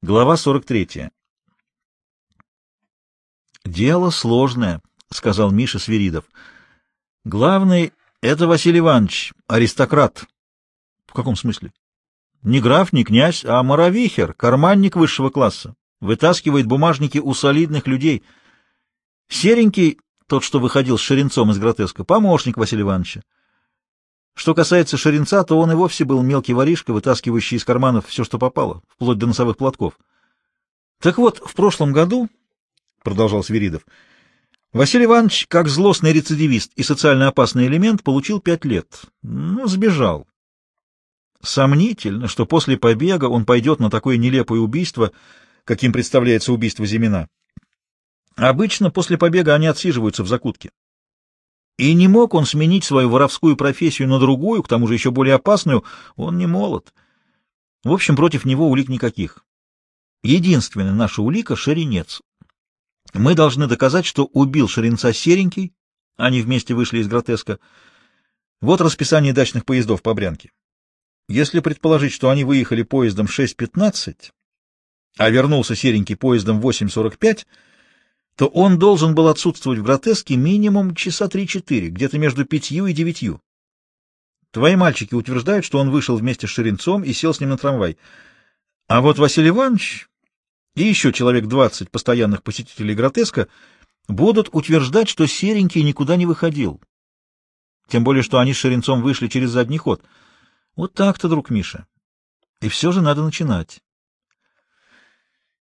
Глава 43. «Дело сложное», — сказал Миша Свиридов. «Главный — это Василий Иванович, аристократ». «В каком смысле?» «Не граф, не князь, а моровихер, карманник высшего класса. Вытаскивает бумажники у солидных людей. Серенький, тот, что выходил с Шеренцом из гротеска, помощник Василия Ивановича. Что касается Шеренца, то он и вовсе был мелкий воришка, вытаскивающий из карманов все, что попало, вплоть до носовых платков. Так вот, в прошлом году, — продолжал Свиридов, — Василий Иванович, как злостный рецидивист и социально опасный элемент, получил пять лет, но сбежал. Сомнительно, что после побега он пойдет на такое нелепое убийство, каким представляется убийство Зимина. Обычно после побега они отсиживаются в закутке. И не мог он сменить свою воровскую профессию на другую, к тому же еще более опасную, он не молод. В общем, против него улик никаких. Единственная наша улика — Шеренец. Мы должны доказать, что убил Шеренца Серенький, они вместе вышли из гротеска. Вот расписание дачных поездов по Брянке. Если предположить, что они выехали поездом 6.15, а вернулся Серенький поездом 8.45, то он должен был отсутствовать в гротеске минимум часа три-четыре, где-то между пятью и девятью. Твои мальчики утверждают, что он вышел вместе с Шеренцом и сел с ним на трамвай. А вот Василий Иванович и еще человек двадцать постоянных посетителей гротеска будут утверждать, что Серенький никуда не выходил. Тем более, что они с Шеренцом вышли через задний ход. Вот так-то, друг Миша. И все же надо начинать.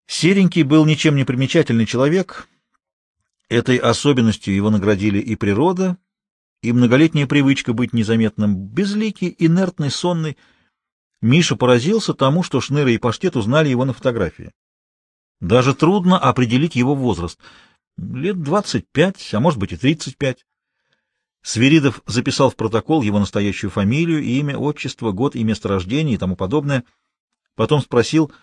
Серенький был ничем не примечательный человек — Этой особенностью его наградили и природа, и многолетняя привычка быть незаметным, безликий, инертный, сонный. Миша поразился тому, что Шныра и Паштет узнали его на фотографии. Даже трудно определить его возраст. Лет двадцать пять, а может быть и тридцать пять. Свиридов записал в протокол его настоящую фамилию, имя, отчество, год и место рождения и тому подобное. Потом спросил —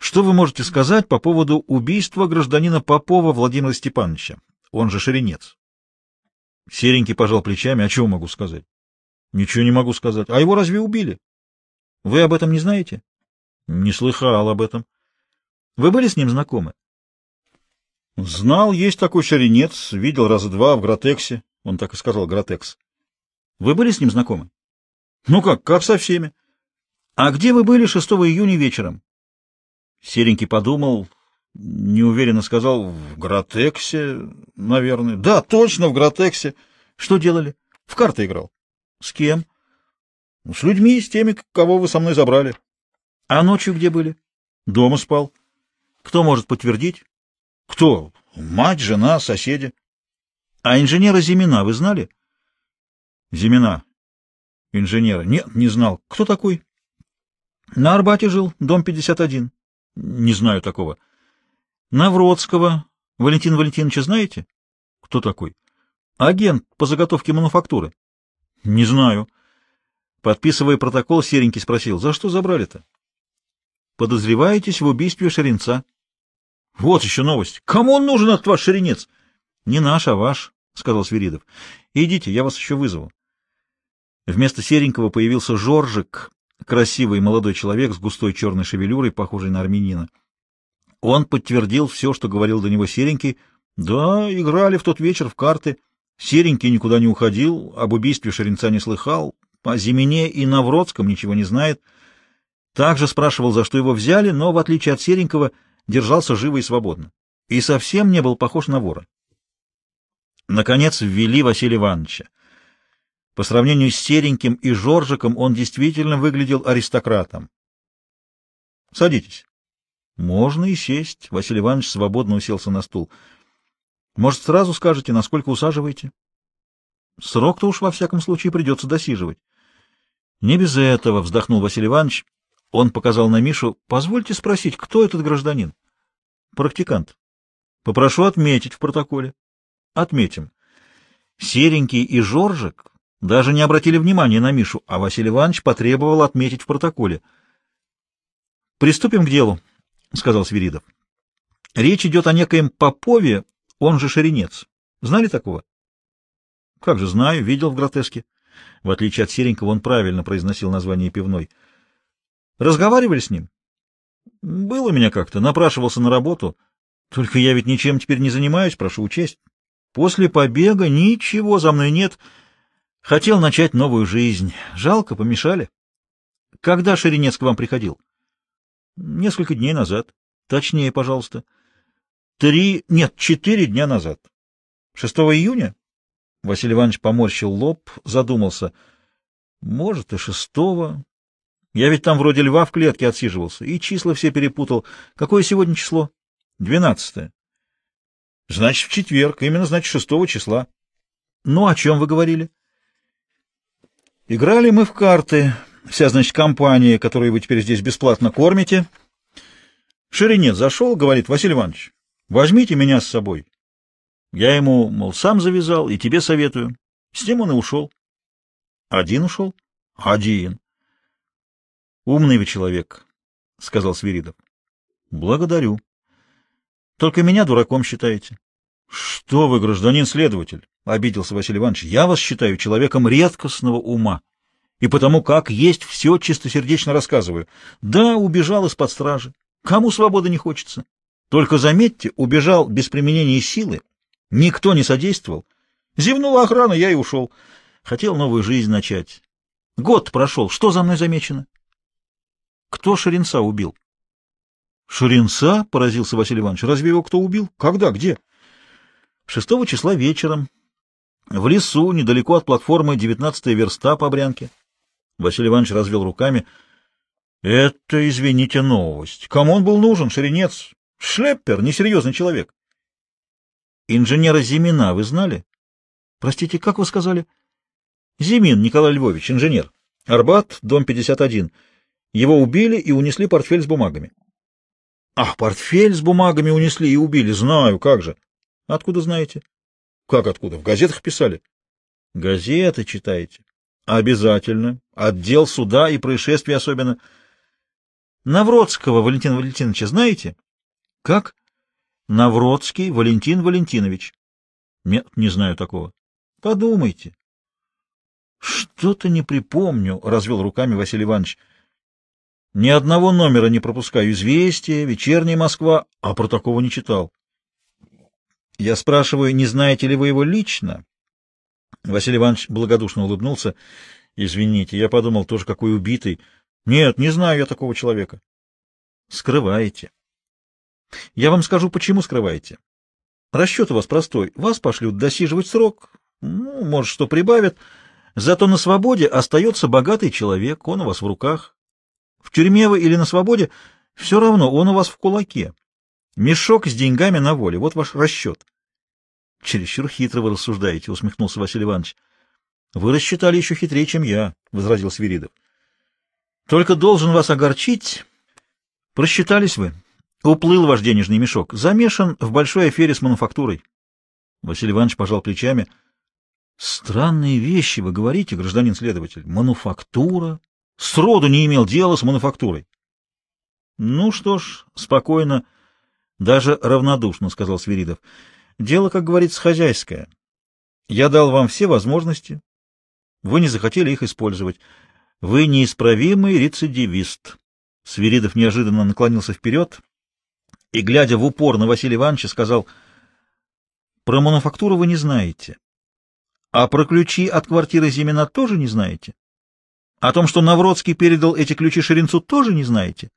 что вы можете сказать по поводу убийства гражданина Попова Владимира Степановича, он же Шеренец? Серенький пожал плечами. А чего могу сказать? Ничего не могу сказать. А его разве убили? Вы об этом не знаете? Не слыхал об этом. Вы были с ним знакомы? Знал, есть такой Шеренец, видел раза два в Гротексе. Он так и сказал, Гротекс. Вы были с ним знакомы? Ну как, как со всеми. А где вы были 6 июня вечером? Серенький подумал, неуверенно сказал, в Гротексе, наверное. Да, точно, в Гротексе. Что делали? В карты играл. С кем? С людьми, с теми, кого вы со мной забрали. А ночью где были? Дома спал. Кто может подтвердить? Кто? Мать, жена, соседи. А инженера Зимина вы знали? Зимина. Инженера. Нет, не знал. Кто такой? На Арбате жил, дом 51. Не знаю такого. Навродского Валентина Валентиновича знаете? Кто такой? Агент по заготовке мануфактуры. Не знаю. Подписывая протокол, Серенький спросил, за что забрали-то? Подозреваетесь в убийстве Шеренца. Вот еще новость. Кому он нужен этот ваш Шеренец? Не наш, а ваш, сказал Свиридов. Идите, я вас еще вызову. Вместо Серенького появился Жоржик, красивый молодой человек с густой черной шевелюрой, похожий на армянина. Он подтвердил все, что говорил до него Серенький. Да, играли в тот вечер в карты. Серенький никуда не уходил, об убийстве Шеренца не слыхал, о Зимине и Навродском ничего не знает. Также спрашивал, за что его взяли, но, в отличие от Серенького, держался живо и свободно. И совсем не был похож на вора. Наконец ввели Василия Ивановича. По сравнению с Сереньким и Жоржиком он действительно выглядел аристократом. — Садитесь. — Можно и сесть. Василий Иванович свободно уселся на стул. — Может, сразу скажете, насколько усаживаете? — Срок-то уж во всяком случае придется досиживать. — Не без этого, — вздохнул Василий Иванович. Он показал на Мишу. — Позвольте спросить, кто этот гражданин? — Практикант. — Попрошу отметить в протоколе. — Отметим. Серенький и Жоржик даже не обратили внимания на Мишу, а Василий Иванович потребовал отметить в протоколе. «Приступим к делу», — сказал Свиридов. «Речь идет о некоем Попове, он же Шеренец. Знали такого?» «Как же знаю, видел в гротеске». В отличие от Серенького, он правильно произносил название пивной. «Разговаривали с ним?» Был у меня как-то, напрашивался на работу. Только я ведь ничем теперь не занимаюсь, прошу учесть. После побега ничего за мной нет. Хотел начать новую жизнь. Жалко, помешали. Когда Шеренец к вам приходил? Несколько дней назад. Точнее, пожалуйста. Три, нет, четыре дня назад. Шестого июня? Василий Иванович поморщил лоб, задумался. Может, и шестого. Я ведь там вроде льва в клетке отсиживался, и числа все перепутал. Какое сегодня число? Двенадцатое. Значит, в четверг, именно, значит, шестого числа. Ну, о чем вы говорили? Играли мы в карты. Вся, значит, компания, которую вы теперь здесь бесплатно кормите. Ширинец зашел, говорит, Василий Иванович, возьмите меня с собой. Я ему, мол, сам завязал и тебе советую. С тем он и ушел. Один ушел? Один. Умный вы человек, — сказал Свиридов. Благодарю. Только меня дураком считаете. Что вы, гражданин следователь, — обиделся Василий Иванович, — я вас считаю человеком редкостного ума. И потому как есть все чистосердечно рассказываю. Да, убежал из-под стражи. Кому свободы не хочется? Только заметьте, убежал без применения силы. Никто не содействовал. Зевнула охрана, я и ушел. Хотел новую жизнь начать. Год прошел. Что за мной замечено? Кто Ширинца убил? Ширинца? — поразился Василий Иванович. Разве его кто убил? Когда? Где? Шестого числа вечером. В лесу, недалеко от платформы, девятнадцатая верста по Брянке. Василий Иванович развел руками. Это, извините, новость. Кому он был нужен, Ширинец? Шлеппер, несерьезный человек. Инженера Зимина вы знали? Простите, как вы сказали? Зимин Николай Львович, инженер. Арбат, дом 51. Его убили и унесли портфель с бумагами. Ах, портфель с бумагами унесли и убили, знаю, как же. Откуда знаете? Как откуда? В газетах писали. Газеты читаете? Обязательно. Отдел суда и происшествий особенно. Навродского Валентина Валентиновича знаете? Как? Навродский Валентин Валентинович. Нет, не знаю такого. Подумайте. Что-то не припомню, развел руками Василий Иванович. Ни одного номера не пропускаю. Известия, вечерняя Москва, а про такого не читал. Я спрашиваю, не знаете ли вы его лично? Василий Иванович благодушно улыбнулся. Извините, я подумал, тоже какой убитый. Нет, не знаю я такого человека. Скрываете. Я вам скажу, почему скрываете. Расчет у вас простой. Вас пошлют досиживать срок, ну, может, что прибавят. Зато на свободе остается богатый человек, он у вас в руках. В тюрьме вы или на свободе, все равно он у вас в кулаке. Мешок с деньгами на воле, вот ваш расчет. — Чересчур хитро вы рассуждаете, — усмехнулся Василий Иванович. — Вы рассчитали еще хитрее, чем я, — возразил Свиридов. — Только должен вас огорчить. Просчитались вы. Уплыл ваш денежный мешок. Замешан в большой афере с мануфактурой. Василий Иванович пожал плечами. — Странные вещи вы говорите, гражданин следователь. Мануфактура, Сроду не имел дела с мануфактурой. — Ну что ж, спокойно, даже равнодушно, — сказал Свиридов. — Дело, как говорится, хозяйское. Я дал вам все возможности. Вы не захотели их использовать. Вы неисправимый рецидивист. Свиридов неожиданно наклонился вперед и, глядя в упор на Василия Ивановича, сказал, — Про мануфактуру вы не знаете. А про ключи от квартиры Зимина тоже не знаете? О том, что Навродский передал эти ключи Шеренцу, тоже не знаете?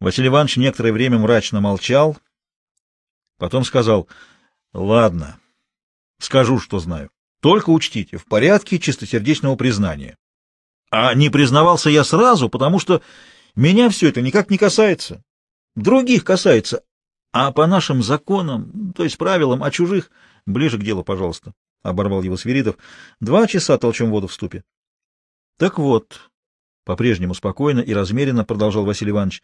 Василий Иванович некоторое время мрачно молчал, потом сказал, — Ладно, скажу, что знаю. Только учтите, в порядке чистосердечного признания. А не признавался я сразу, потому что меня все это никак не касается. Других касается. А по нашим законам, то есть правилам, о чужих, ближе к делу, пожалуйста, — оборвал его Свиридов. Два часа толчем воду в ступе. Так вот, по-прежнему спокойно и размеренно продолжал Василий Иванович,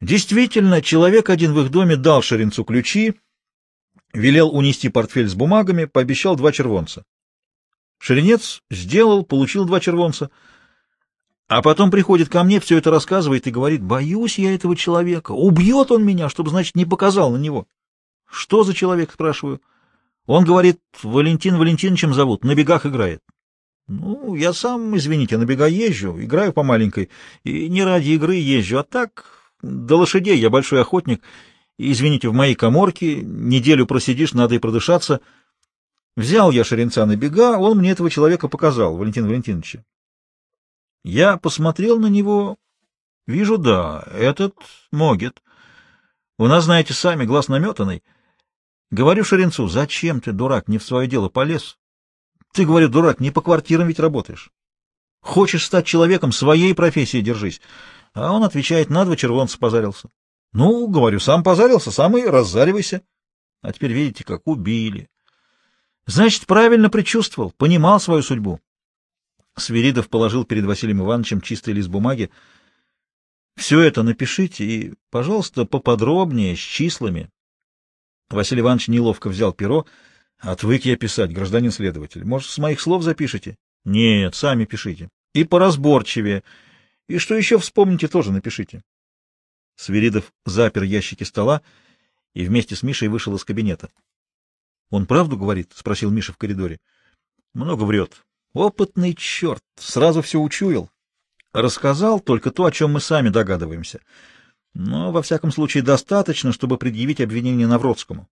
действительно, человек один в их доме дал Шеренцу ключи, велел унести портфель с бумагами, пообещал два червонца. Шеренец сделал, получил два червонца, а потом приходит ко мне, все это рассказывает и говорит, боюсь я этого человека, убьет он меня, чтобы, значит, не показал на него. Что за человек, спрашиваю? Он говорит, Валентин Валентиновичем зовут, на бегах играет. Ну, я сам, извините, на бега езжу, играю по маленькой, и не ради игры езжу, а так, до лошадей я большой охотник. Извините, в моей коморке неделю просидишь, надо и продышаться. Взял я Шеренца на бега, он мне этого человека показал, Валентин Валентинович. Я посмотрел на него, вижу, да, этот могет. У нас, знаете, сами, глаз наметанный. Говорю Шеренцу, зачем ты, дурак, не в свое дело полез? Ты, говорю, дурак, не по квартирам ведь работаешь. Хочешь стать человеком, своей профессии держись. А он отвечает, на два червонца позарился. Ну, говорю, сам позарился, сам и раззаривайся. А теперь видите, как убили. Значит, правильно предчувствовал, понимал свою судьбу. Свиридов положил перед Василием Ивановичем чистый лист бумаги. Все это напишите и, пожалуйста, поподробнее, с числами. Василий Иванович неловко взял перо. Отвык я писать, гражданин следователь. Может, с моих слов запишите? Нет, сами пишите. И поразборчивее. И что еще вспомните, тоже напишите. Свиридов запер ящики стола и вместе с Мишей вышел из кабинета. — Он правду говорит? — спросил Миша в коридоре. — Много врет. Опытный черт, сразу все учуял. Рассказал только то, о чем мы сами догадываемся. Но, во всяком случае, достаточно, чтобы предъявить обвинение Навродскому.